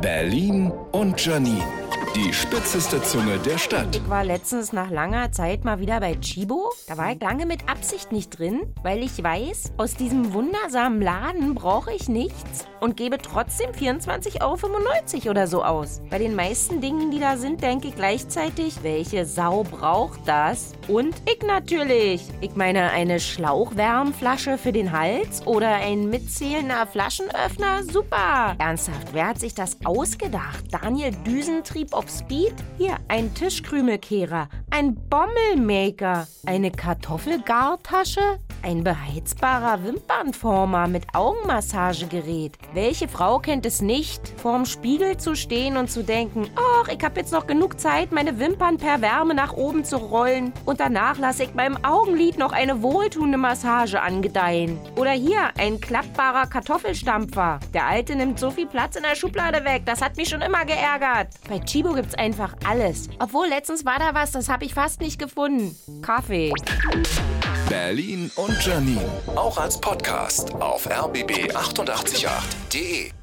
Berlin und Janine. Die spitzeste Zunge der Stadt. Ich war letztens nach langer Zeit mal wieder bei Chibo. Da war ich lange mit Absicht nicht drin, weil ich weiß, aus diesem wundersamen Laden brauche ich nichts und gebe trotzdem 24,95 Euro oder so aus. Bei den meisten Dingen, die da sind, denke ich gleichzeitig, welche Sau braucht das? Und ich natürlich. Ich meine, eine Schlauchwärmflasche für den Hals oder ein mitzählender Flaschenöffner? Super. Ernsthaft, wer hat sich das ausgedacht? Daniel Düsentrieb auf Speed? Hier, ein Tischkrümelkehrer, ein Bommelmaker, eine Kartoffelgartasche, ein beheizbarer Wimpernformer mit Augenmassagegerät. Welche Frau kennt es nicht, vorm Spiegel zu stehen und zu denken, ach, ich hab jetzt noch genug Zeit, meine Wimpern per Wärme nach oben zu rollen und danach lasse ich meinem Augenlid noch eine wohltuende Massage angedeihen. Oder hier, ein klappbarer Kartoffelstampfer. Der alte nimmt so viel Platz in der Schublade weg, das hat mich schon immer geärgert. Bei Chibo gibt's einfach alles. Obwohl, letztens war da was, das habe ich fast nicht gefunden. Kaffee. Berlin und Janine. Auch als Podcast auf rbb888.de.